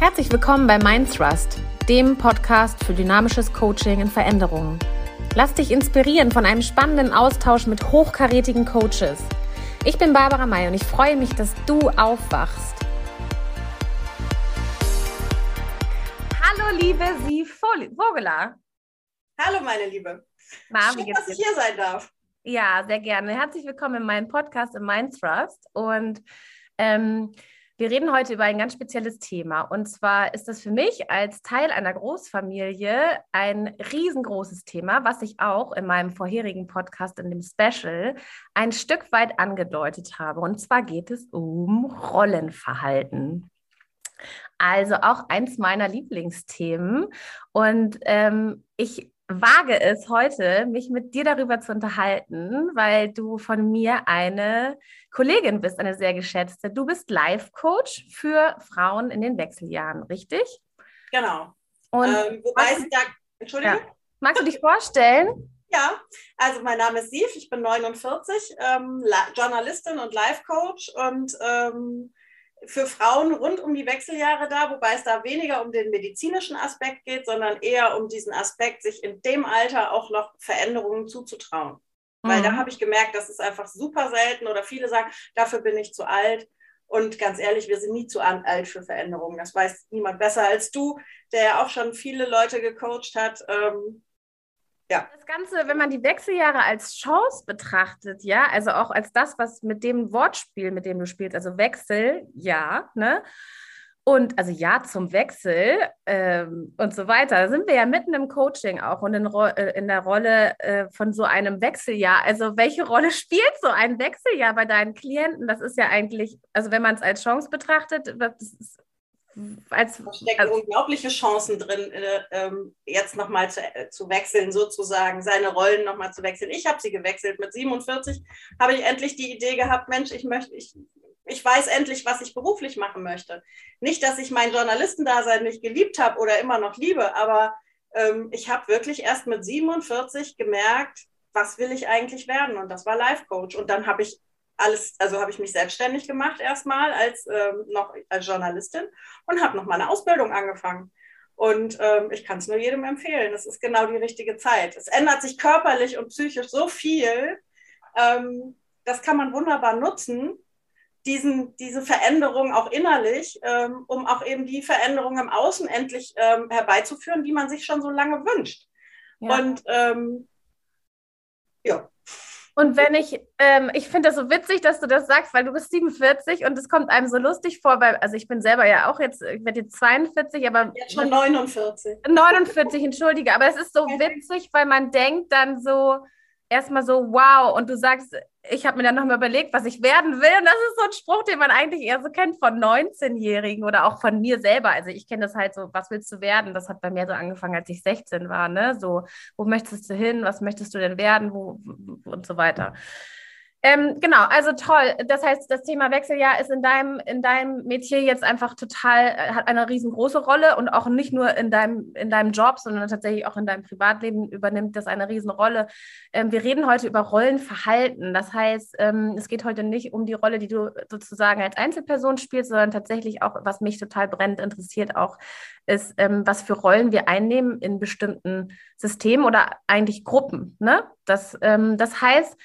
Herzlich willkommen bei Mindthrust, dem Podcast für dynamisches Coaching in Veränderungen. Lass dich inspirieren von einem spannenden Austausch mit hochkarätigen Coaches. Ich bin Barbara May und ich freue mich, dass du aufwachst. Hallo, liebe Sie Vogeler. Hallo, meine Liebe. Na, Schön, dass ich hier sein darf. Ja, sehr gerne. Herzlich willkommen in meinem Podcast im Mindthrust. Und ähm, wir reden heute über ein ganz spezielles Thema. Und zwar ist das für mich als Teil einer Großfamilie ein riesengroßes Thema, was ich auch in meinem vorherigen Podcast, in dem Special, ein Stück weit angedeutet habe. Und zwar geht es um Rollenverhalten. Also auch eins meiner Lieblingsthemen. Und ähm, ich wage es heute, mich mit dir darüber zu unterhalten, weil du von mir eine Kollegin bist, eine sehr geschätzte. Du bist Life-Coach für Frauen in den Wechseljahren, richtig? Genau. Und ähm, wobei sie da, Entschuldigung? Ja. Magst du dich vorstellen? Ja, also mein Name ist Siv, ich bin 49, ähm, Journalistin und Life-Coach und ähm, für Frauen rund um die Wechseljahre da, wobei es da weniger um den medizinischen Aspekt geht, sondern eher um diesen Aspekt, sich in dem Alter auch noch Veränderungen zuzutrauen. Mhm. Weil da mhm. habe ich gemerkt, das ist einfach super selten oder viele sagen, dafür bin ich zu alt. Und ganz ehrlich, wir sind nie zu alt für Veränderungen. Das weiß niemand besser als du, der ja auch schon viele Leute gecoacht hat. Ähm, ja. Das Ganze, wenn man die Wechseljahre als Chance betrachtet, ja, also auch als das, was mit dem Wortspiel, mit dem du spielst, also Wechsel, ja, ne? Und also ja zum Wechsel ähm, und so weiter. Da sind wir ja mitten im Coaching auch und in, äh, in der Rolle äh, von so einem Wechseljahr. Also welche Rolle spielt so ein Wechseljahr bei deinen Klienten? Das ist ja eigentlich, also wenn man es als Chance betrachtet, das ist als, da stecken also, unglaubliche Chancen drin, äh, ähm, jetzt nochmal zu, äh, zu wechseln, sozusagen, seine Rollen nochmal zu wechseln. Ich habe sie gewechselt. Mit 47 habe ich endlich die Idee gehabt, Mensch, ich möchte, ich, ich weiß endlich, was ich beruflich machen möchte. Nicht, dass ich mein Journalistendasein nicht geliebt habe oder immer noch liebe, aber ähm, ich habe wirklich erst mit 47 gemerkt, was will ich eigentlich werden? Und das war Life Coach. Und dann habe ich alles, also habe ich mich selbstständig gemacht erstmal als ähm, noch als Journalistin und habe noch mal eine Ausbildung angefangen. Und ähm, ich kann es nur jedem empfehlen. Es ist genau die richtige Zeit. Es ändert sich körperlich und psychisch so viel. Ähm, das kann man wunderbar nutzen, diesen, diese Veränderung auch innerlich, ähm, um auch eben die Veränderung im Außen endlich ähm, herbeizuführen, die man sich schon so lange wünscht. Ja. Und ähm, ja. Und wenn ich, ähm, ich finde das so witzig, dass du das sagst, weil du bist 47 und es kommt einem so lustig vor, weil, also ich bin selber ja auch jetzt, ich werde jetzt 42, aber. Jetzt schon 49. 49, entschuldige, aber es ist so witzig, weil man denkt dann so, erstmal so, wow, und du sagst, ich habe mir dann nochmal überlegt, was ich werden will. Und das ist so ein Spruch, den man eigentlich eher so kennt von 19-Jährigen oder auch von mir selber. Also ich kenne das halt so, was willst du werden? Das hat bei mir so angefangen, als ich 16 war, ne? So, wo möchtest du hin? Was möchtest du denn werden? Wo, und so weiter. Ähm, genau, also toll. Das heißt, das Thema Wechseljahr ist in deinem, in deinem Metier jetzt einfach total, äh, hat eine riesengroße Rolle und auch nicht nur in deinem, in deinem Job, sondern tatsächlich auch in deinem Privatleben übernimmt das eine Riesenrolle. Ähm, wir reden heute über Rollenverhalten. Das heißt, ähm, es geht heute nicht um die Rolle, die du sozusagen als Einzelperson spielst, sondern tatsächlich auch, was mich total brennend interessiert, auch ist, ähm, was für Rollen wir einnehmen in bestimmten Systemen oder eigentlich Gruppen. Ne? Das, ähm, das heißt,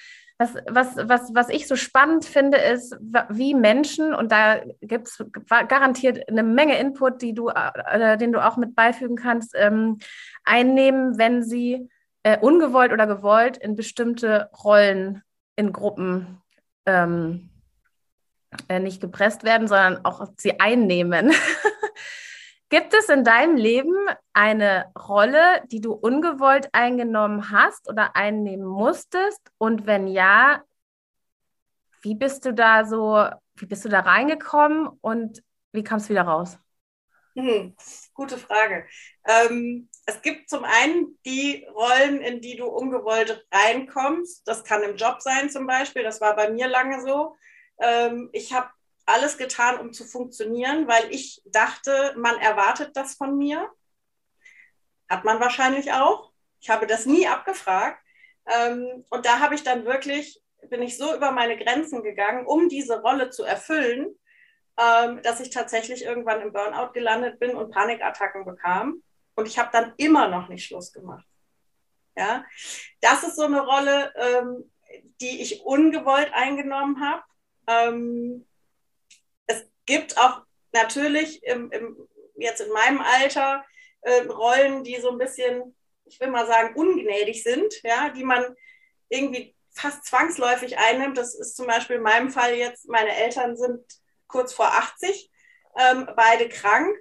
was, was, was, was ich so spannend finde, ist, wie Menschen, und da gibt es garantiert eine Menge Input, die du, äh, den du auch mit beifügen kannst, ähm, einnehmen, wenn sie äh, ungewollt oder gewollt in bestimmte Rollen in Gruppen ähm, äh, nicht gepresst werden, sondern auch sie einnehmen. Gibt es in deinem Leben eine Rolle, die du ungewollt eingenommen hast oder einnehmen musstest? Und wenn ja, wie bist du da so, wie bist du da reingekommen und wie kam es wieder raus? Hm, gute Frage. Ähm, es gibt zum einen die Rollen, in die du ungewollt reinkommst. Das kann im Job sein zum Beispiel. Das war bei mir lange so. Ähm, ich habe alles getan, um zu funktionieren, weil ich dachte, man erwartet das von mir. Hat man wahrscheinlich auch. Ich habe das nie abgefragt. Ähm, und da habe ich dann wirklich, bin ich so über meine Grenzen gegangen, um diese Rolle zu erfüllen. ähm, dass ich tatsächlich irgendwann im Burnout gelandet bin und Panikattacken bekam. Und ich habe dann immer noch nicht Schluss gemacht. Ja, das ist so eine Rolle, ähm, die ich ungewollt eingenommen habe. Gibt auch natürlich im, im, jetzt in meinem Alter äh, Rollen, die so ein bisschen, ich will mal sagen, ungnädig sind, ja, die man irgendwie fast zwangsläufig einnimmt. Das ist zum Beispiel in meinem Fall jetzt, meine Eltern sind kurz vor 80, ähm, beide krank.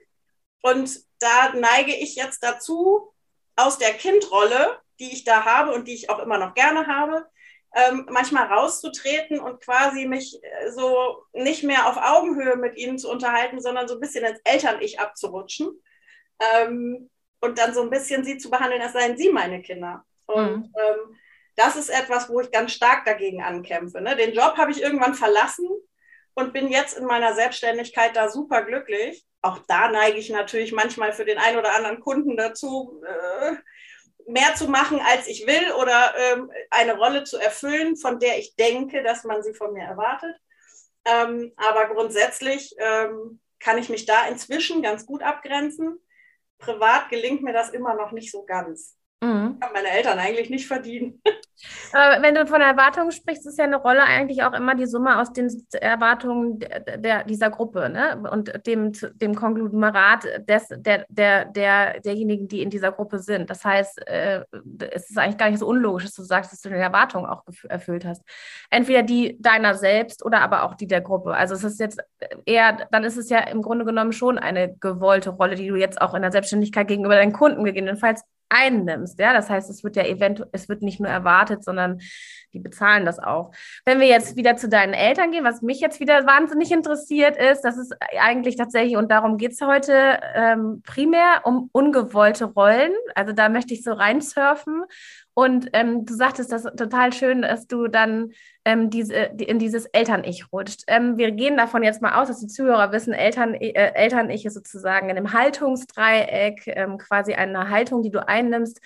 Und da neige ich jetzt dazu, aus der Kindrolle, die ich da habe und die ich auch immer noch gerne habe, ähm, manchmal rauszutreten und quasi mich äh, so nicht mehr auf Augenhöhe mit ihnen zu unterhalten, sondern so ein bisschen ins Eltern-Ich abzurutschen. Ähm, und dann so ein bisschen sie zu behandeln, als seien sie meine Kinder. Und mhm. ähm, das ist etwas, wo ich ganz stark dagegen ankämpfe. Ne? Den Job habe ich irgendwann verlassen und bin jetzt in meiner Selbstständigkeit da super glücklich. Auch da neige ich natürlich manchmal für den einen oder anderen Kunden dazu, äh, mehr zu machen, als ich will oder ähm, eine Rolle zu erfüllen, von der ich denke, dass man sie von mir erwartet. Ähm, aber grundsätzlich ähm, kann ich mich da inzwischen ganz gut abgrenzen. Privat gelingt mir das immer noch nicht so ganz. Mhm. Haben meine Eltern eigentlich nicht verdient. Aber wenn du von Erwartungen sprichst, ist ja eine Rolle eigentlich auch immer die Summe aus den Erwartungen der, der dieser Gruppe ne? und dem, dem Konglomerat des, der, der, der, derjenigen, die in dieser Gruppe sind. Das heißt, äh, es ist eigentlich gar nicht so unlogisch, dass du sagst, dass du deine Erwartungen auch erfüllt hast. Entweder die deiner selbst oder aber auch die der Gruppe. Also es ist jetzt eher, dann ist es ja im Grunde genommen schon eine gewollte Rolle, die du jetzt auch in der Selbstständigkeit gegenüber deinen Kunden gegebenenfalls einnimmst. Ja, das heißt, es wird ja eventuell, es wird nicht nur erwartet, sondern die bezahlen das auch. Wenn wir jetzt wieder zu deinen Eltern gehen, was mich jetzt wieder wahnsinnig interessiert ist, das ist eigentlich tatsächlich, und darum geht es heute ähm, primär um ungewollte Rollen. Also da möchte ich so reinsurfen. Und ähm, du sagtest das total schön, dass du dann ähm, diese, die, in dieses Eltern-Ich rutscht. Ähm, wir gehen davon jetzt mal aus, dass die Zuhörer wissen, Eltern, äh, Eltern-Ich ist sozusagen in einem Haltungsdreieck, ähm, quasi eine Haltung, die du einnimmst,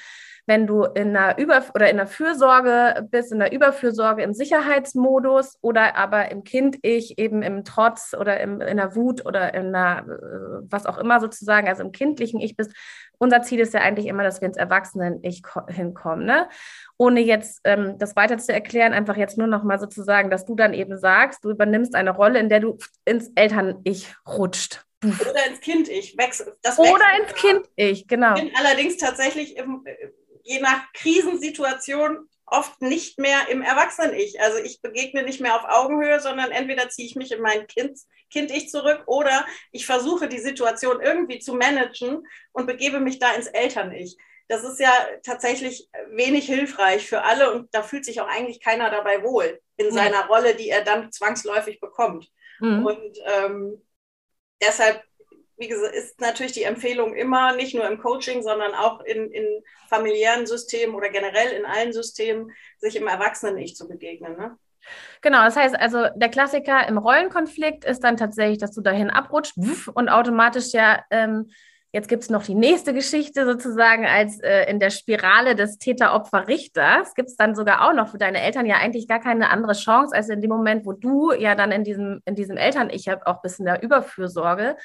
wenn du in einer Über- oder in einer Fürsorge bist, in der Überfürsorge im Sicherheitsmodus oder aber im Kind-Ich eben im Trotz oder im, in der Wut oder in einer, äh, was auch immer sozusagen, also im kindlichen Ich bist. Unser Ziel ist ja eigentlich immer, dass wir ins Erwachsenen-Ich hinkommen. Ne? Ohne jetzt ähm, das weiter zu erklären, einfach jetzt nur noch mal sozusagen, dass du dann eben sagst, du übernimmst eine Rolle, in der du ins Eltern-Ich rutscht. Oder ins Kind-Ich. Oder ins Kind-Ich, genau. Ich bin allerdings tatsächlich im, je nach Krisensituation oft nicht mehr im Erwachsenen-Ich. Also ich begegne nicht mehr auf Augenhöhe, sondern entweder ziehe ich mich in mein Kind, Kind-Ich zurück oder ich versuche die Situation irgendwie zu managen und begebe mich da ins Eltern-Ich. Das ist ja tatsächlich wenig hilfreich für alle und da fühlt sich auch eigentlich keiner dabei wohl in seiner Rolle, die er dann zwangsläufig bekommt. Mhm. Und ähm, deshalb wie gesagt, ist natürlich die Empfehlung immer, nicht nur im Coaching, sondern auch in, in familiären Systemen oder generell in allen Systemen, sich im Erwachsenen-Ich zu begegnen. Ne? Genau, das heißt also, der Klassiker im Rollenkonflikt ist dann tatsächlich, dass du dahin abrutscht und automatisch ja, ähm, jetzt gibt es noch die nächste Geschichte sozusagen, als äh, in der Spirale des Täter-Opfer-Richters gibt es dann sogar auch noch für deine Eltern ja eigentlich gar keine andere Chance, als in dem Moment, wo du ja dann in diesem, in diesem Eltern-Ich habe auch ein bisschen der Überfürsorge,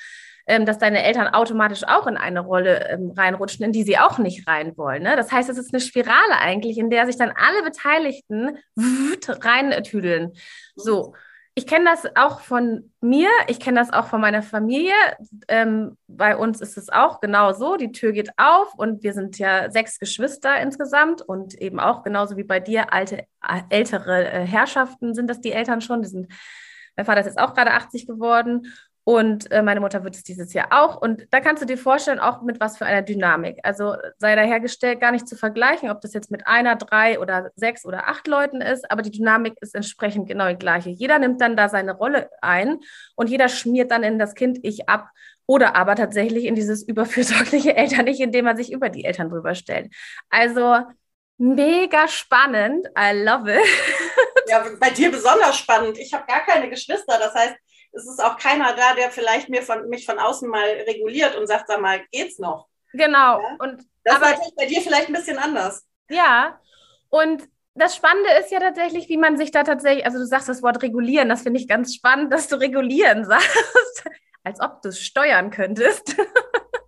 ähm, dass deine Eltern automatisch auch in eine Rolle ähm, reinrutschen, in die sie auch nicht rein wollen. Ne? Das heißt, es ist eine Spirale eigentlich, in der sich dann alle Beteiligten reintüdeln. So. Ich kenne das auch von mir, ich kenne das auch von meiner Familie. Ähm, bei uns ist es auch genau so. Die Tür geht auf und wir sind ja sechs Geschwister insgesamt und eben auch genauso wie bei dir alte, ältere äh, Herrschaften sind das die Eltern schon. Die sind, mein Vater ist jetzt auch gerade 80 geworden und äh, meine Mutter wird es dieses Jahr auch. Und da kannst du dir vorstellen, auch mit was für einer Dynamik. Also sei dahergestellt, gar nicht zu vergleichen, ob das jetzt mit einer, drei oder sechs oder acht Leuten ist, aber die Dynamik ist entsprechend genau die gleiche. Jeder nimmt dann da seine Rolle ein und jeder schmiert dann in das Kind-Ich ab oder aber tatsächlich in dieses überfürsorgliche Eltern-Ich, indem man sich über die Eltern drüber stellt. Also mega spannend. I love it. Ja, bei dir besonders spannend. Ich habe gar keine Geschwister. Das heißt, es ist auch keiner da, der vielleicht mir von, mich von außen mal reguliert und sagt, sag mal, geht's noch? Genau. Ja? Und, das aber, ist bei dir vielleicht ein bisschen anders. Ja. Und das Spannende ist ja tatsächlich, wie man sich da tatsächlich, also du sagst das Wort regulieren, das finde ich ganz spannend, dass du regulieren sagst, als ob du es steuern könntest.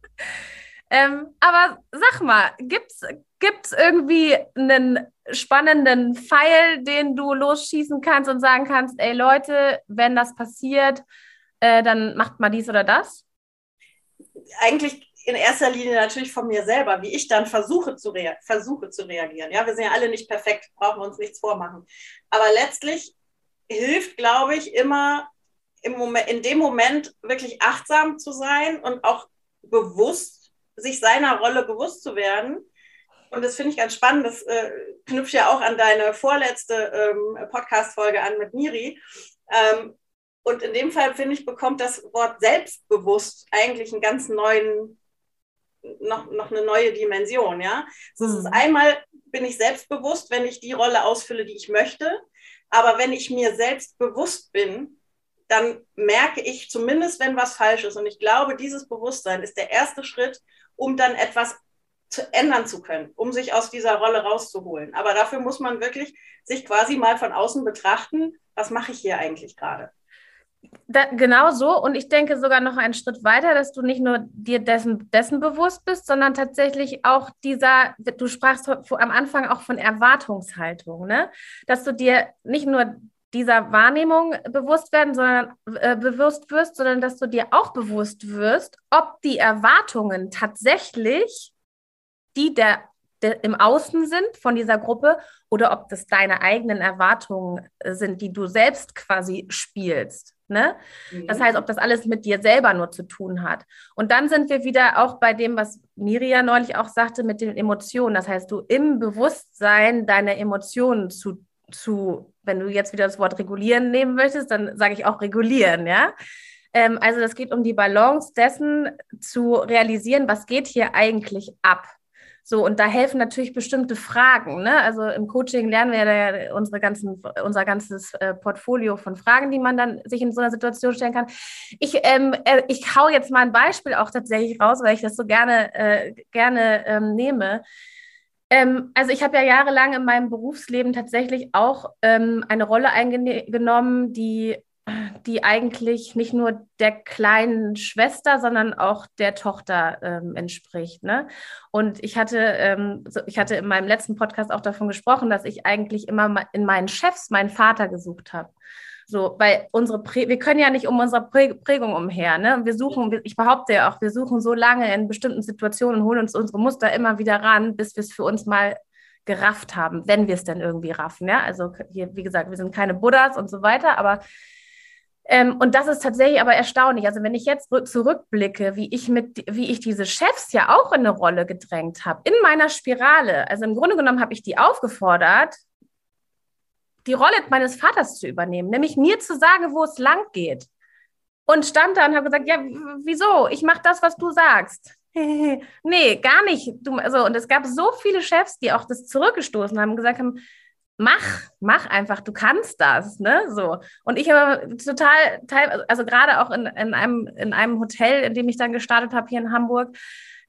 ähm, aber sag mal, gibt's gibt's irgendwie einen spannenden Pfeil, den du losschießen kannst und sagen kannst, ey Leute, wenn das passiert, äh, dann macht mal dies oder das? Eigentlich in erster Linie natürlich von mir selber, wie ich dann versuche zu, versuche zu reagieren. Ja, wir sind ja alle nicht perfekt, brauchen wir uns nichts vormachen. Aber letztlich hilft, glaube ich, immer im Moment, in dem Moment wirklich achtsam zu sein und auch bewusst, sich seiner Rolle bewusst zu werden. Und das finde ich ganz spannend. Das äh, knüpft ja auch an deine vorletzte ähm, Podcast-Folge an mit Miri. Ähm, und in dem Fall, finde ich, bekommt das Wort selbstbewusst eigentlich einen ganz neuen noch, noch eine neue Dimension, ja. Das ist mhm. einmal bin ich selbstbewusst, wenn ich die Rolle ausfülle, die ich möchte. Aber wenn ich mir selbst bewusst bin, dann merke ich zumindest, wenn was falsch ist. Und ich glaube, dieses Bewusstsein ist der erste Schritt, um dann etwas zu ändern zu können, um sich aus dieser Rolle rauszuholen. Aber dafür muss man wirklich sich quasi mal von außen betrachten, was mache ich hier eigentlich gerade. Da, genau so. Und ich denke sogar noch einen Schritt weiter, dass du nicht nur dir dessen, dessen bewusst bist, sondern tatsächlich auch dieser, du sprachst am Anfang auch von Erwartungshaltung, ne? Dass du dir nicht nur dieser Wahrnehmung bewusst werden, sondern äh, bewusst wirst, sondern dass du dir auch bewusst wirst, ob die Erwartungen tatsächlich die der im Außen sind von dieser Gruppe oder ob das deine eigenen Erwartungen äh, sind, die du selbst quasi spielst. Ne? Mhm. Das heißt, ob das alles mit dir selber nur zu tun hat. Und dann sind wir wieder auch bei dem, was Miria neulich auch sagte, mit den Emotionen. Das heißt, du im Bewusstsein deine Emotionen zu, zu wenn du jetzt wieder das Wort regulieren nehmen möchtest, dann sage ich auch regulieren, ja. Ähm, also das geht um die Balance dessen zu realisieren, was geht hier eigentlich ab. So, und da helfen natürlich bestimmte Fragen. Ne? Also im Coaching lernen wir ja unsere ganzen, unser ganzes äh, Portfolio von Fragen, die man dann sich in so einer Situation stellen kann. Ich, ähm, äh, ich hau jetzt mal ein Beispiel auch tatsächlich raus, weil ich das so gerne, äh, gerne ähm, nehme. Ähm, also ich habe ja jahrelang in meinem Berufsleben tatsächlich auch ähm, eine Rolle eingenommen, die die eigentlich nicht nur der kleinen Schwester, sondern auch der Tochter ähm, entspricht. Ne? Und ich hatte, ähm, so, ich hatte in meinem letzten Podcast auch davon gesprochen, dass ich eigentlich immer in meinen Chefs meinen Vater gesucht habe. So, weil unsere Prä wir können ja nicht um unsere Prä Prägung umher. Ne? Wir suchen, ich behaupte ja auch, wir suchen so lange in bestimmten Situationen und holen uns unsere Muster immer wieder ran, bis wir es für uns mal gerafft haben, wenn wir es denn irgendwie raffen. Ja? Also hier, wie gesagt, wir sind keine Buddhas und so weiter, aber ähm, und das ist tatsächlich aber erstaunlich. Also wenn ich jetzt zurückblicke, wie ich mit, wie ich diese Chefs ja auch in eine Rolle gedrängt habe, in meiner Spirale. Also im Grunde genommen habe ich die aufgefordert, die Rolle meines Vaters zu übernehmen, nämlich mir zu sagen, wo es lang geht. Und stand da und habe gesagt, ja, wieso? Ich mache das, was du sagst. nee, gar nicht. Du, also, und es gab so viele Chefs, die auch das zurückgestoßen haben gesagt haben, mach, mach einfach, du kannst das, ne? So. Und ich habe total, also gerade auch in, in, einem, in einem Hotel, in dem ich dann gestartet habe hier in Hamburg,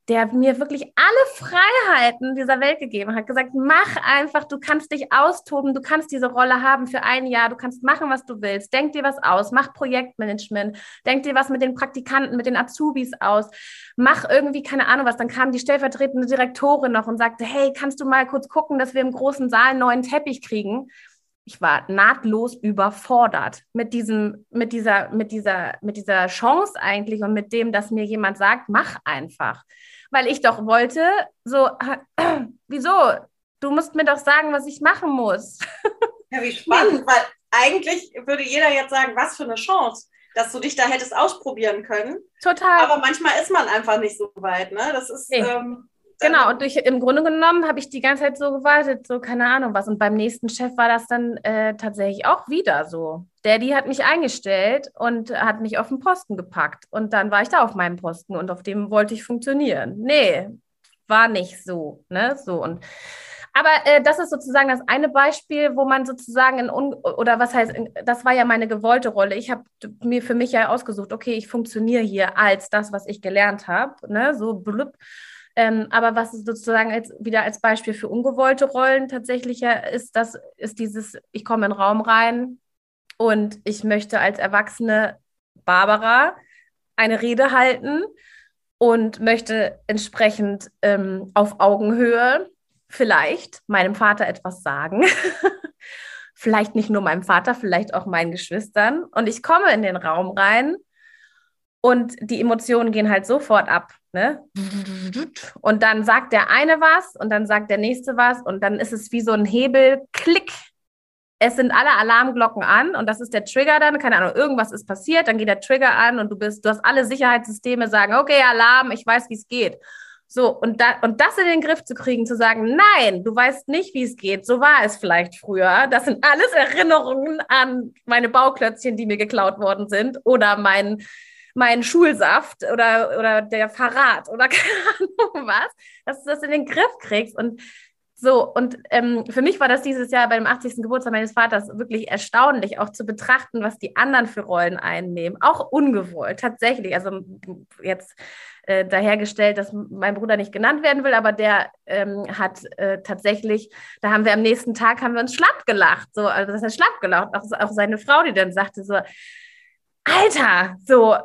der mir wirklich alle Freiheiten dieser Welt gegeben hat, gesagt, mach einfach, du kannst dich austoben, du kannst diese Rolle haben für ein Jahr, du kannst machen, was du willst, denk dir was aus, mach Projektmanagement, denk dir was mit den Praktikanten, mit den Azubis aus, mach irgendwie, keine Ahnung was, dann kam die stellvertretende Direktorin noch und sagte, hey, kannst du mal kurz gucken, dass wir im großen Saal einen neuen Teppich kriegen? ich war nahtlos überfordert mit diesem, mit dieser, mit dieser, mit dieser Chance eigentlich und mit dem, dass mir jemand sagt, mach einfach weil ich doch wollte, so, wieso? Du musst mir doch sagen, was ich machen muss. Ja, wie spannend, weil eigentlich würde jeder jetzt sagen, was für eine Chance, dass du dich da hättest ausprobieren können. Total. Aber manchmal ist man einfach nicht so weit, ne? Das ist. Nee. Ähm, Genau, und durch, im Grunde genommen habe ich die ganze Zeit so gewartet, so keine Ahnung was. Und beim nächsten Chef war das dann äh, tatsächlich auch wieder so. Daddy hat mich eingestellt und hat mich auf den Posten gepackt. Und dann war ich da auf meinem Posten und auf dem wollte ich funktionieren. Nee, war nicht so. Ne? So und aber äh, das ist sozusagen das eine Beispiel, wo man sozusagen in Un oder was heißt, das war ja meine gewollte Rolle. Ich habe mir für mich ja ausgesucht, okay, ich funktioniere hier als das, was ich gelernt habe, ne, so blub. Ähm, aber was sozusagen als, wieder als Beispiel für ungewollte Rollen tatsächlich ist, das ist dieses, ich komme in den Raum rein und ich möchte als erwachsene Barbara eine Rede halten und möchte entsprechend ähm, auf Augenhöhe vielleicht meinem Vater etwas sagen. vielleicht nicht nur meinem Vater, vielleicht auch meinen Geschwistern. Und ich komme in den Raum rein und die Emotionen gehen halt sofort ab. Ne? Und dann sagt der eine was und dann sagt der nächste was und dann ist es wie so ein Hebel, klick. Es sind alle Alarmglocken an und das ist der Trigger dann, keine Ahnung, irgendwas ist passiert, dann geht der Trigger an und du bist, du hast alle Sicherheitssysteme sagen, okay, Alarm, ich weiß, wie es geht. So, und, da, und das in den Griff zu kriegen, zu sagen, nein, du weißt nicht, wie es geht, so war es vielleicht früher. Das sind alles Erinnerungen an meine Bauklötzchen, die mir geklaut worden sind oder mein, mein Schulsaft oder, oder der Verrat oder keine Ahnung was, dass du das in den Griff kriegst. Und so, und ähm, für mich war das dieses Jahr beim 80. Geburtstag meines Vaters wirklich erstaunlich, auch zu betrachten, was die anderen für Rollen einnehmen. Auch ungewollt, tatsächlich. Also jetzt äh, dahergestellt, dass mein Bruder nicht genannt werden will, aber der ähm, hat äh, tatsächlich, da haben wir am nächsten Tag, haben wir uns schlapp gelacht. So, also das heißt schlapp gelacht. Auch, auch seine Frau, die dann sagte so, Alter, so,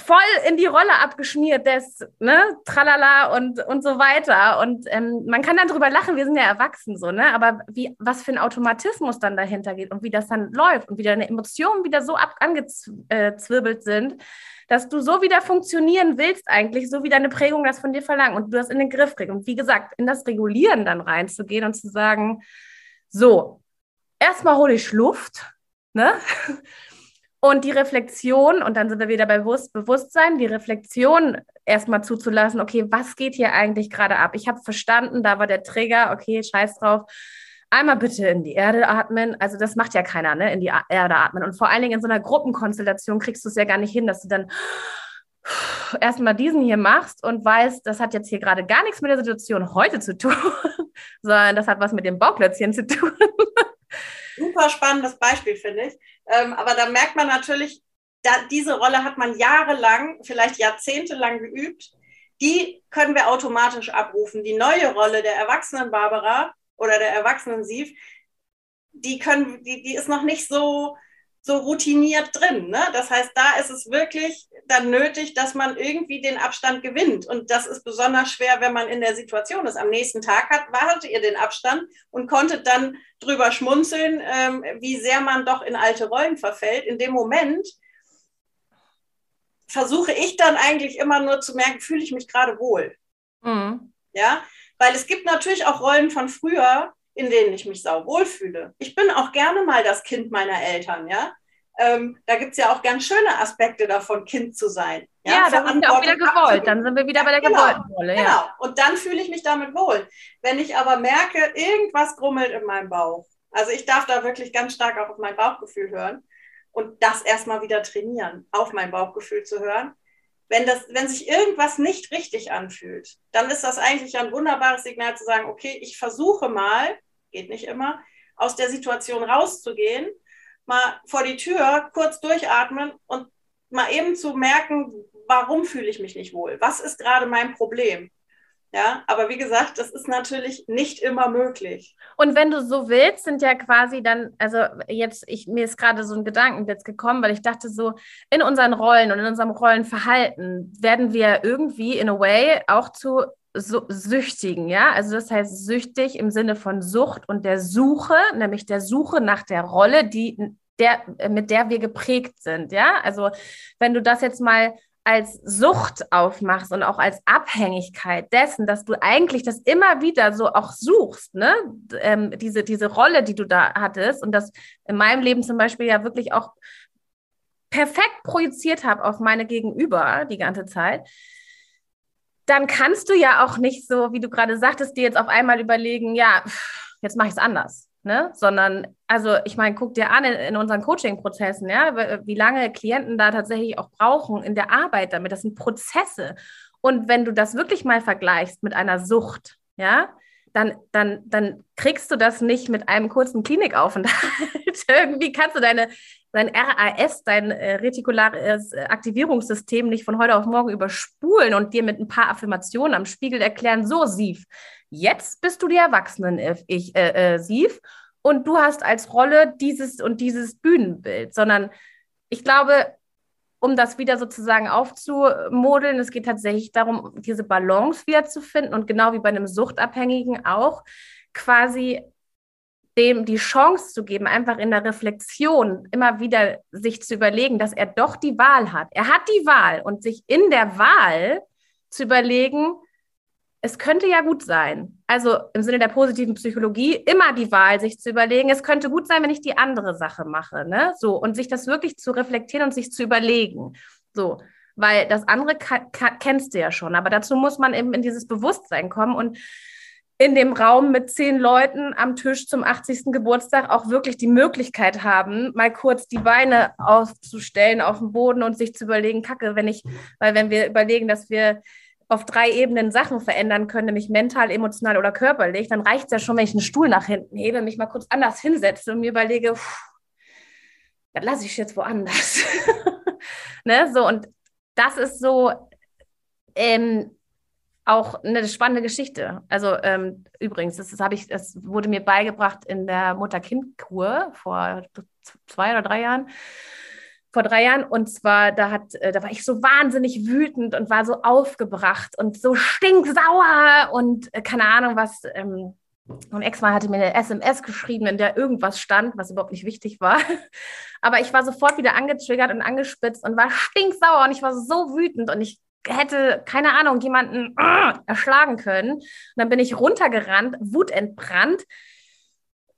voll in die Rolle abgeschmiert des, ne, tralala und, und so weiter. Und ähm, man kann dann drüber lachen, wir sind ja erwachsen so, ne? Aber wie, was für ein Automatismus dann dahinter geht und wie das dann läuft und wie deine Emotionen wieder so ab angezwirbelt sind, dass du so wieder funktionieren willst, eigentlich, so wie deine Prägung das von dir verlangt und du das in den Griff kriegst. Und wie gesagt, in das Regulieren dann reinzugehen und zu sagen, so, erstmal hole ich Luft, ne? Und die Reflexion, und dann sind wir wieder bei Bewusstsein, die Reflexion erstmal zuzulassen, okay, was geht hier eigentlich gerade ab? Ich habe verstanden, da war der Trigger, okay, scheiß drauf. Einmal bitte in die Erde atmen. Also das macht ja keiner, ne? In die Erde atmen. Und vor allen Dingen in so einer Gruppenkonstellation kriegst du es ja gar nicht hin, dass du dann erstmal diesen hier machst und weißt, das hat jetzt hier gerade gar nichts mit der Situation heute zu tun, sondern das hat was mit dem Bauklötzchen zu tun. Super spannendes Beispiel, finde ich. Ähm, aber da merkt man natürlich, da, diese Rolle hat man jahrelang, vielleicht jahrzehntelang geübt. Die können wir automatisch abrufen. Die neue Rolle der erwachsenen Barbara oder der erwachsenen Siv, die, können, die, die ist noch nicht so, so routiniert drin. Ne? Das heißt, da ist es wirklich dann nötig, dass man irgendwie den Abstand gewinnt. Und das ist besonders schwer, wenn man in der Situation ist. Am nächsten Tag hat, hattet ihr den Abstand und konntet dann drüber schmunzeln, ähm, wie sehr man doch in alte Rollen verfällt. In dem Moment versuche ich dann eigentlich immer nur zu merken, fühle ich mich gerade wohl. Mhm. Ja, weil es gibt natürlich auch Rollen von früher, in denen ich mich sau wohl fühle. Ich bin auch gerne mal das Kind meiner Eltern, ja. Ähm, da gibt es ja auch ganz schöne Aspekte davon, Kind zu sein. Ja, ja das ist ja auch wieder gewollt. Dann sind wir wieder bei der genau, gewollten Rolle. Ja. Genau. Und dann fühle ich mich damit wohl. Wenn ich aber merke, irgendwas grummelt in meinem Bauch. Also ich darf da wirklich ganz stark auch auf mein Bauchgefühl hören und das erstmal wieder trainieren, auf mein Bauchgefühl zu hören. Wenn, das, wenn sich irgendwas nicht richtig anfühlt, dann ist das eigentlich ein wunderbares Signal zu sagen, okay, ich versuche mal, geht nicht immer, aus der Situation rauszugehen, mal vor die Tür kurz durchatmen und mal eben zu merken, warum fühle ich mich nicht wohl? Was ist gerade mein Problem? Ja, aber wie gesagt, das ist natürlich nicht immer möglich. Und wenn du so willst, sind ja quasi dann, also jetzt, ich, mir ist gerade so ein Gedanken jetzt gekommen, weil ich dachte so, in unseren Rollen und in unserem Rollenverhalten werden wir irgendwie in a way auch zu so, Süchtigen, ja. Also das heißt süchtig im Sinne von Sucht und der Suche, nämlich der Suche nach der Rolle, die der, mit der wir geprägt sind, ja. Also wenn du das jetzt mal als Sucht aufmachst und auch als Abhängigkeit dessen, dass du eigentlich das immer wieder so auch suchst, ne? Ähm, diese, diese Rolle, die du da hattest und das in meinem Leben zum Beispiel ja wirklich auch perfekt projiziert habe auf meine Gegenüber die ganze Zeit, dann kannst du ja auch nicht so, wie du gerade sagtest, dir jetzt auf einmal überlegen, ja, jetzt mache ich es anders. Ne? Sondern, also ich meine, guck dir an in, in unseren Coaching-Prozessen, ja, wie lange Klienten da tatsächlich auch brauchen in der Arbeit damit. Das sind Prozesse. Und wenn du das wirklich mal vergleichst mit einer Sucht, ja, dann, dann, dann kriegst du das nicht mit einem kurzen Klinikaufenthalt. Irgendwie kannst du deine dein RAS, dein äh, retikulares äh, Aktivierungssystem nicht von heute auf morgen überspulen und dir mit ein paar Affirmationen am Spiegel erklären, so Sief, jetzt bist du die Erwachsenen, äh, ich, äh, äh, Sief, und du hast als Rolle dieses und dieses Bühnenbild, sondern ich glaube, um das wieder sozusagen aufzumodeln, es geht tatsächlich darum, diese Balance wieder zu finden und genau wie bei einem Suchtabhängigen auch quasi dem die Chance zu geben, einfach in der Reflexion immer wieder sich zu überlegen, dass er doch die Wahl hat. Er hat die Wahl und sich in der Wahl zu überlegen, es könnte ja gut sein. Also im Sinne der positiven Psychologie immer die Wahl, sich zu überlegen, es könnte gut sein, wenn ich die andere Sache mache. Ne? So, und sich das wirklich zu reflektieren und sich zu überlegen. So, weil das andere kennst du ja schon. Aber dazu muss man eben in dieses Bewusstsein kommen und in dem Raum mit zehn Leuten am Tisch zum 80. Geburtstag auch wirklich die Möglichkeit haben, mal kurz die Beine aufzustellen auf dem Boden und sich zu überlegen, Kacke, wenn ich, weil wenn wir überlegen, dass wir auf drei Ebenen Sachen verändern können, nämlich mental, emotional oder körperlich, dann reicht es ja schon, wenn ich einen Stuhl nach hinten hebe, mich mal kurz anders hinsetze und mir überlege, pff, das lasse ich jetzt woanders. ne? So, und das ist so, ähm, auch eine spannende Geschichte. Also ähm, übrigens, das, das, ich, das wurde mir beigebracht in der Mutter-Kind-Kur vor zwei oder drei Jahren. Vor drei Jahren. Und zwar, da hat, äh, da war ich so wahnsinnig wütend und war so aufgebracht und so stinksauer und äh, keine Ahnung was. Ähm, mein Ex-Mann hatte mir eine SMS geschrieben, in der irgendwas stand, was überhaupt nicht wichtig war. Aber ich war sofort wieder angetriggert und angespitzt und war stinksauer und ich war so wütend und ich hätte, keine Ahnung, jemanden äh, erschlagen können. Und dann bin ich runtergerannt, wutentbrannt,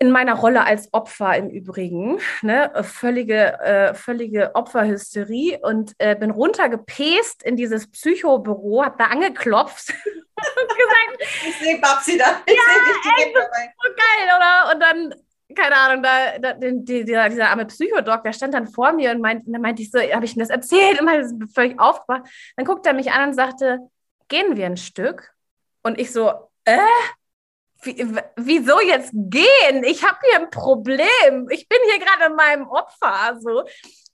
in meiner Rolle als Opfer im Übrigen, ne, völlige, äh, völlige Opferhysterie und äh, bin runtergepest in dieses Psychobüro, hab da angeklopft und gesagt, ich sehe Babsi da, ich ja, sehe dich so geil, oder? Und dann keine Ahnung, da, da die, dieser, dieser arme Psychodoc, der stand dann vor mir und meint, dann meinte ich so, habe ich ihm das erzählt und meinte, völlig aufgebracht. Dann guckte er mich an und sagte, gehen wir ein Stück? Und ich so, äh? Wie, wieso jetzt gehen? Ich habe hier ein Problem. Ich bin hier gerade in meinem Opfer. So.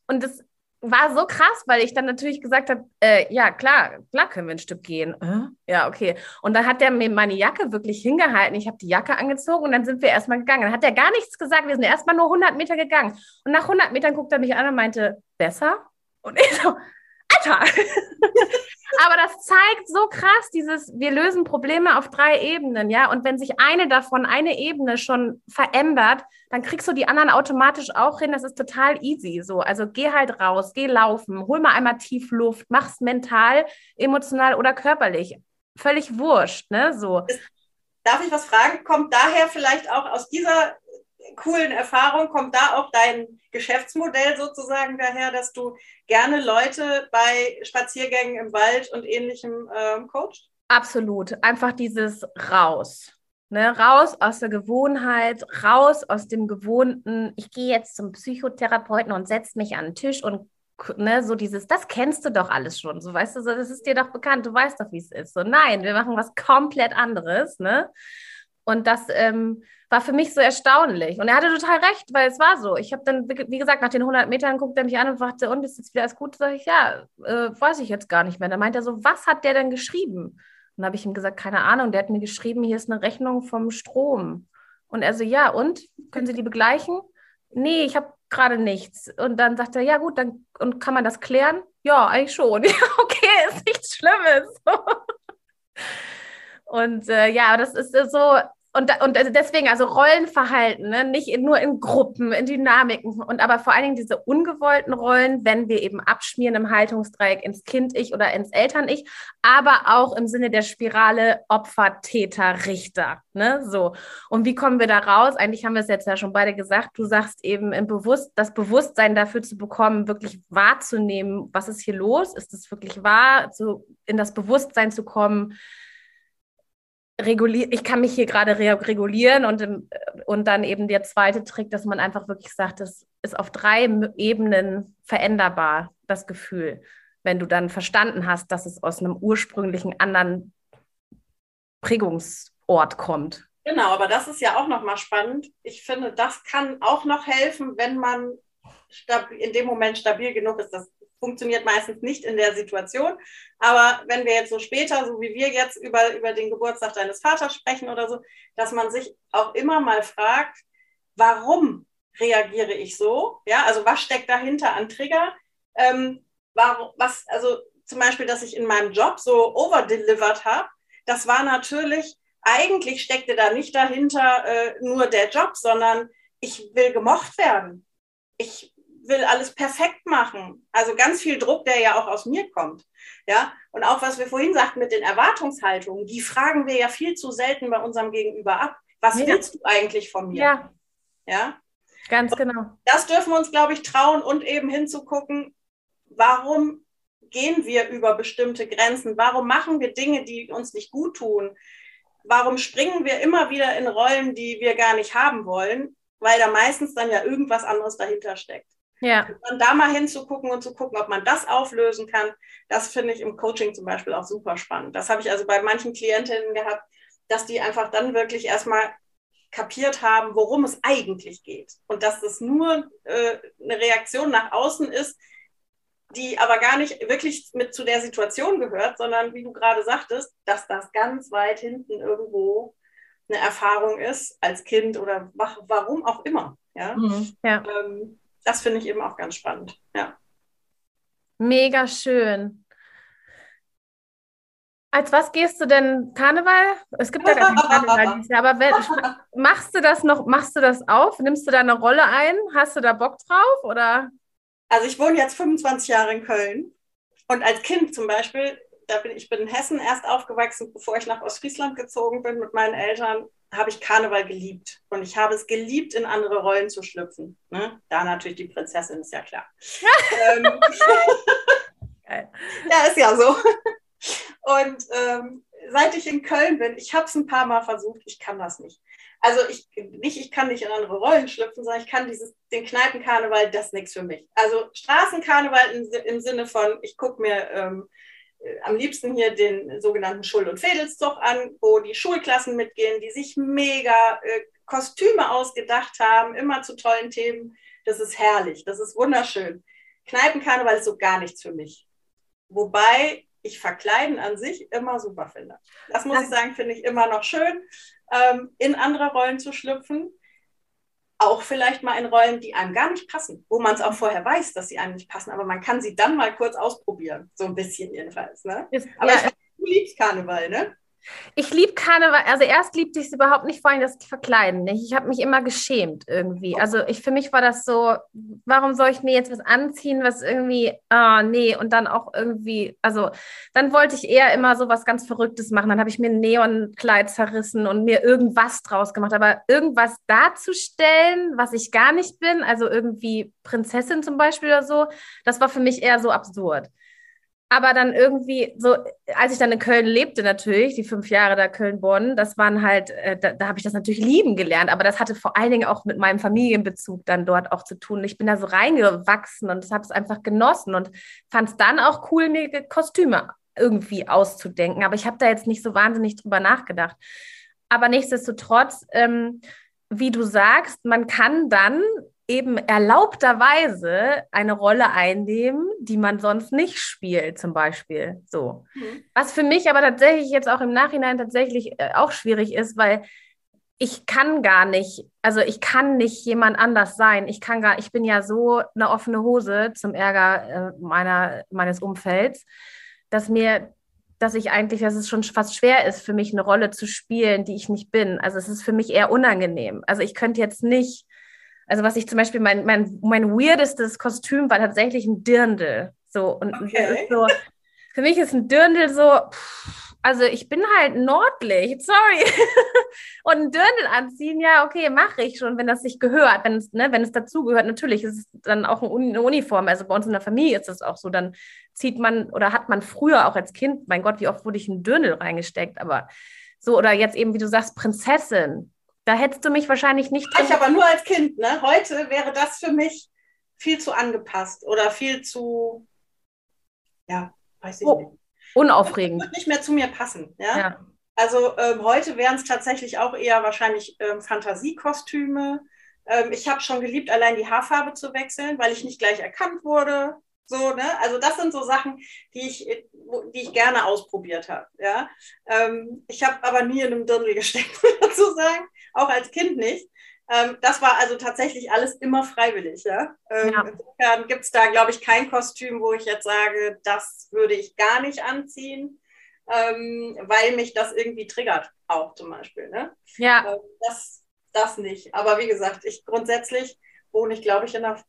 Und das war so krass, weil ich dann natürlich gesagt habe, äh, ja, klar, klar können wir ein Stück gehen. Äh? Ja, okay. Und dann hat der mir meine Jacke wirklich hingehalten. Ich habe die Jacke angezogen und dann sind wir erstmal gegangen. Dann hat er gar nichts gesagt. Wir sind erstmal nur 100 Meter gegangen. Und nach 100 Metern guckt er mich an und meinte, besser? Und ich so, Alter! Aber das zeigt so krass dieses, wir lösen Probleme auf drei Ebenen, ja. Und wenn sich eine davon, eine Ebene schon verändert, dann kriegst du die anderen automatisch auch hin. Das ist total easy. So, also geh halt raus, geh laufen, hol mal einmal tief Luft, mach's mental, emotional oder körperlich. Völlig wurscht, ne? So. Darf ich was fragen? Kommt daher vielleicht auch aus dieser coolen Erfahrung kommt da auch dein Geschäftsmodell sozusagen daher, dass du gerne Leute bei Spaziergängen im Wald und ähnlichem ähm, coacht? Absolut. Einfach dieses raus. Ne, raus aus der Gewohnheit, raus aus dem Gewohnten, ich gehe jetzt zum Psychotherapeuten und setze mich an den Tisch und ne, so dieses, das kennst du doch alles schon, so weißt du, so, das ist dir doch bekannt, du weißt doch, wie es ist. So, nein, wir machen was komplett anderes, ne? Und das ähm, war für mich so erstaunlich. Und er hatte total recht, weil es war so. Ich habe dann, wie gesagt, nach den 100 Metern guckt er mich an und fragte, und ist jetzt wieder alles gut? Sag ich, ja, äh, weiß ich jetzt gar nicht mehr. Dann meint er so, was hat der denn geschrieben? Und habe ich ihm gesagt, keine Ahnung. Der hat mir geschrieben, hier ist eine Rechnung vom Strom. Und er so, ja, und? Können Sie die begleichen? Nee, ich habe gerade nichts. Und dann sagt er, ja gut, dann und kann man das klären? Ja, eigentlich schon. Ja, okay, ist nichts Schlimmes. und äh, ja, das ist so, und, und deswegen, also Rollenverhalten, ne? nicht in, nur in Gruppen, in Dynamiken und aber vor allen Dingen diese ungewollten Rollen, wenn wir eben abschmieren im Haltungsdreieck ins Kind-Ich oder ins Eltern-Ich, aber auch im Sinne der Spirale Opfer, Täter, Richter. Ne? So. Und wie kommen wir da raus? Eigentlich haben wir es jetzt ja schon beide gesagt. Du sagst eben im Bewusst, das Bewusstsein dafür zu bekommen, wirklich wahrzunehmen, was ist hier los? Ist es wirklich wahr? So in das Bewusstsein zu kommen, regulieren, ich kann mich hier gerade regulieren und, und dann eben der zweite Trick, dass man einfach wirklich sagt, das ist auf drei Ebenen veränderbar, das Gefühl, wenn du dann verstanden hast, dass es aus einem ursprünglichen anderen Prägungsort kommt. Genau, aber das ist ja auch nochmal spannend. Ich finde, das kann auch noch helfen, wenn man in dem Moment stabil genug ist. Das funktioniert meistens nicht in der Situation. Aber wenn wir jetzt so später, so wie wir jetzt über, über den Geburtstag deines Vaters sprechen oder so, dass man sich auch immer mal fragt, warum reagiere ich so? Ja, also was steckt dahinter an Trigger? Ähm, warum, was, also zum Beispiel, dass ich in meinem Job so overdelivered habe, das war natürlich, eigentlich steckte da nicht dahinter äh, nur der Job, sondern ich will gemocht werden. Ich will alles perfekt machen. Also ganz viel Druck, der ja auch aus mir kommt. Ja, und auch was wir vorhin sagten mit den Erwartungshaltungen, die fragen wir ja viel zu selten bei unserem Gegenüber ab. Was ja. willst du eigentlich von mir? Ja. Ja. Ganz genau. Das dürfen wir uns, glaube ich, trauen und eben hinzugucken, warum gehen wir über bestimmte Grenzen? Warum machen wir Dinge, die uns nicht gut tun? Warum springen wir immer wieder in Rollen, die wir gar nicht haben wollen? Weil da meistens dann ja irgendwas anderes dahinter steckt. Ja. Und da mal hinzugucken und zu gucken, ob man das auflösen kann, das finde ich im Coaching zum Beispiel auch super spannend. Das habe ich also bei manchen Klientinnen gehabt, dass die einfach dann wirklich erstmal kapiert haben, worum es eigentlich geht. Und dass das nur äh, eine Reaktion nach außen ist, die aber gar nicht wirklich mit zu der Situation gehört, sondern wie du gerade sagtest, dass das ganz weit hinten irgendwo eine Erfahrung ist als Kind oder warum auch immer. Ja, mhm, ja. Ähm, das finde ich eben auch ganz spannend. Ja. Mega schön. Als was gehst du denn Karneval? Es gibt ja gar keinen Karneval dieses Jahr, aber wenn, machst du das noch, machst du das auf? Nimmst du da eine Rolle ein? Hast du da Bock drauf? Oder? Also ich wohne jetzt 25 Jahre in Köln und als Kind zum Beispiel, da bin, ich bin in Hessen erst aufgewachsen, bevor ich nach Ostfriesland gezogen bin mit meinen Eltern, habe ich Karneval geliebt. Und ich habe es geliebt, in andere Rollen zu schlüpfen. Ne? Da natürlich die Prinzessin, ist ja klar. ähm, ja, ist ja so. Und ähm, seit ich in Köln bin, ich habe es ein paar Mal versucht, ich kann das nicht. Also ich nicht, ich kann nicht in andere Rollen schlüpfen, sondern ich kann dieses, den Kneipenkarneval, das ist nichts für mich. Also Straßenkarneval im, im Sinne von, ich gucke mir ähm, äh, am liebsten hier den sogenannten Schul- und Fädelszug an, wo die Schulklassen mitgehen, die sich mega äh, Kostüme ausgedacht haben, immer zu tollen Themen. Das ist herrlich, das ist wunderschön. Kneipenkarneval ist so gar nichts für mich. Wobei ich Verkleiden an sich immer super finde. Das muss ich sagen, finde ich immer noch schön, ähm, in andere Rollen zu schlüpfen. Auch vielleicht mal in Rollen, die einem gar nicht passen, wo man es auch vorher weiß, dass sie einem nicht passen, aber man kann sie dann mal kurz ausprobieren. So ein bisschen jedenfalls. Ne? Ist, aber ja. ich, du liebst Karneval, ne? Ich liebe Karneval, also erst liebte ich es überhaupt nicht, vor allem das Verkleiden nicht. Ich habe mich immer geschämt irgendwie. Oh. Also ich, für mich war das so, warum soll ich mir jetzt was anziehen, was irgendwie, ah, nee, und dann auch irgendwie, also dann wollte ich eher immer so was ganz Verrücktes machen. Dann habe ich mir ein Neonkleid zerrissen und mir irgendwas draus gemacht. Aber irgendwas darzustellen, was ich gar nicht bin, also irgendwie Prinzessin zum Beispiel oder so, das war für mich eher so absurd. Aber dann irgendwie, so, als ich dann in Köln lebte, natürlich, die fünf Jahre da Köln-Bonn, das waren halt, äh, da, da habe ich das natürlich lieben gelernt. Aber das hatte vor allen Dingen auch mit meinem Familienbezug dann dort auch zu tun. Ich bin da so reingewachsen und habe es einfach genossen und fand es dann auch cool, mir Kostüme irgendwie auszudenken. Aber ich habe da jetzt nicht so wahnsinnig drüber nachgedacht. Aber nichtsdestotrotz, ähm, wie du sagst, man kann dann eben erlaubterweise eine Rolle einnehmen, die man sonst nicht spielt, zum Beispiel. So. Mhm. Was für mich aber tatsächlich jetzt auch im Nachhinein tatsächlich äh, auch schwierig ist, weil ich kann gar nicht, also ich kann nicht jemand anders sein. Ich kann gar, ich bin ja so eine offene Hose zum Ärger äh, meiner, meines Umfelds, dass mir, dass ich eigentlich, dass es schon fast schwer ist für mich, eine Rolle zu spielen, die ich nicht bin. Also es ist für mich eher unangenehm. Also ich könnte jetzt nicht also was ich zum Beispiel, mein, mein, mein weirdestes Kostüm war tatsächlich ein Dirndl. So, und okay. so, für mich ist ein Dirndl so, also ich bin halt nordlich, sorry. und ein Dirndl anziehen, ja, okay, mache ich schon, wenn das sich gehört, wenn es, ne, wenn es dazugehört. Natürlich ist es dann auch eine Uniform. Also bei uns in der Familie ist es auch so, dann zieht man oder hat man früher auch als Kind, mein Gott, wie oft wurde ich in Dirndl reingesteckt, aber so, oder jetzt eben, wie du sagst, Prinzessin. Da hättest du mich wahrscheinlich nicht. Ich aber nur als Kind, ne? Heute wäre das für mich viel zu angepasst oder viel zu, ja, weiß ich oh, nicht. Unaufregend. Das wird nicht mehr zu mir passen, ja. ja. Also ähm, heute wären es tatsächlich auch eher wahrscheinlich ähm, Fantasiekostüme, Ähm, ich habe schon geliebt, allein die Haarfarbe zu wechseln, weil ich nicht gleich erkannt wurde. So, ne? Also das sind so Sachen, die ich, die ich gerne ausprobiert habe. Ja? Ähm, ich habe aber nie in einem Dirndl gesteckt, sozusagen, auch als Kind nicht. Ähm, das war also tatsächlich alles immer freiwillig. Ja? Ähm, ja. Insofern gibt es da, glaube ich, kein Kostüm, wo ich jetzt sage, das würde ich gar nicht anziehen, ähm, weil mich das irgendwie triggert, auch zum Beispiel. Ne? Ja. Ähm, das, das nicht. Aber wie gesagt, ich grundsätzlich wohne ich, glaube ich, in einer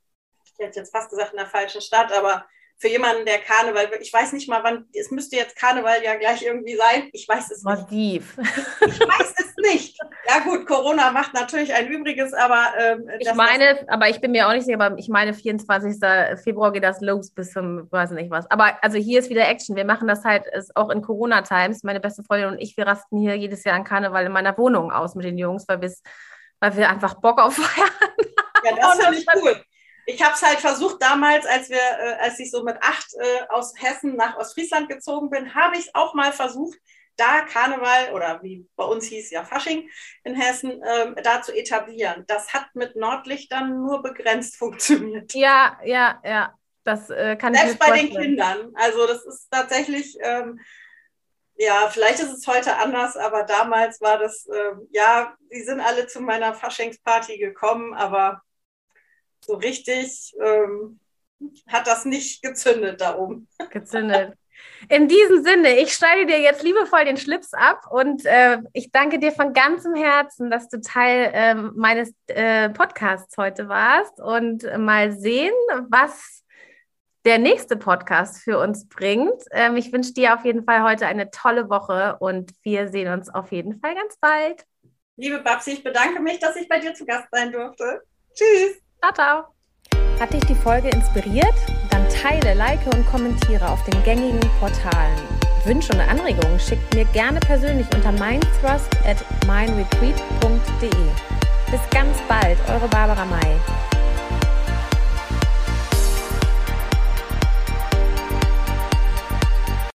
ich hätte jetzt fast gesagt in der falschen Stadt, aber für jemanden, der Karneval, ich weiß nicht mal, wann, es müsste jetzt Karneval ja gleich irgendwie sein. Ich weiß es Massiv. nicht. Ich weiß es nicht. Ja gut, Corona macht natürlich ein Übriges, aber ähm, ich meine, aber ich bin mir auch nicht sicher, aber ich meine 24. Februar geht das los bis zum, weiß nicht was. Aber also hier ist wieder Action. Wir machen das halt ist auch in Corona-Times. Meine beste Freundin und ich, wir rasten hier jedes Jahr an Karneval in meiner Wohnung aus mit den Jungs, weil, weil wir einfach Bock auf Feiern haben. Ja, das finde ich cool ich habe es halt versucht damals, als wir, äh, als ich so mit acht äh, aus Hessen nach Ostfriesland gezogen bin, habe ich es auch mal versucht, da Karneval oder wie bei uns hieß ja Fasching in Hessen, ähm, da zu etablieren. Das hat mit Nordlichtern nur begrenzt funktioniert. Ja, ja, ja. Das äh, kann Selbst ich bei den Kindern. Also das ist tatsächlich, ähm, ja, vielleicht ist es heute anders, aber damals war das, ähm, ja, die sind alle zu meiner Faschingsparty gekommen, aber so richtig ähm, hat das nicht gezündet da oben. Gezündet. In diesem Sinne, ich schneide dir jetzt liebevoll den Schlips ab und äh, ich danke dir von ganzem Herzen, dass du Teil äh, meines äh, Podcasts heute warst und mal sehen, was der nächste Podcast für uns bringt. Ähm, ich wünsche dir auf jeden Fall heute eine tolle Woche und wir sehen uns auf jeden Fall ganz bald. Liebe Babsi, ich bedanke mich, dass ich bei dir zu Gast sein durfte. Tschüss. Ciao, ciao. Hat dich die Folge inspiriert? Dann teile, like und kommentiere auf den gängigen Portalen. Wünsche und Anregungen schickt mir gerne persönlich unter mindthrust at mindretreat.de. Bis ganz bald, eure Barbara May.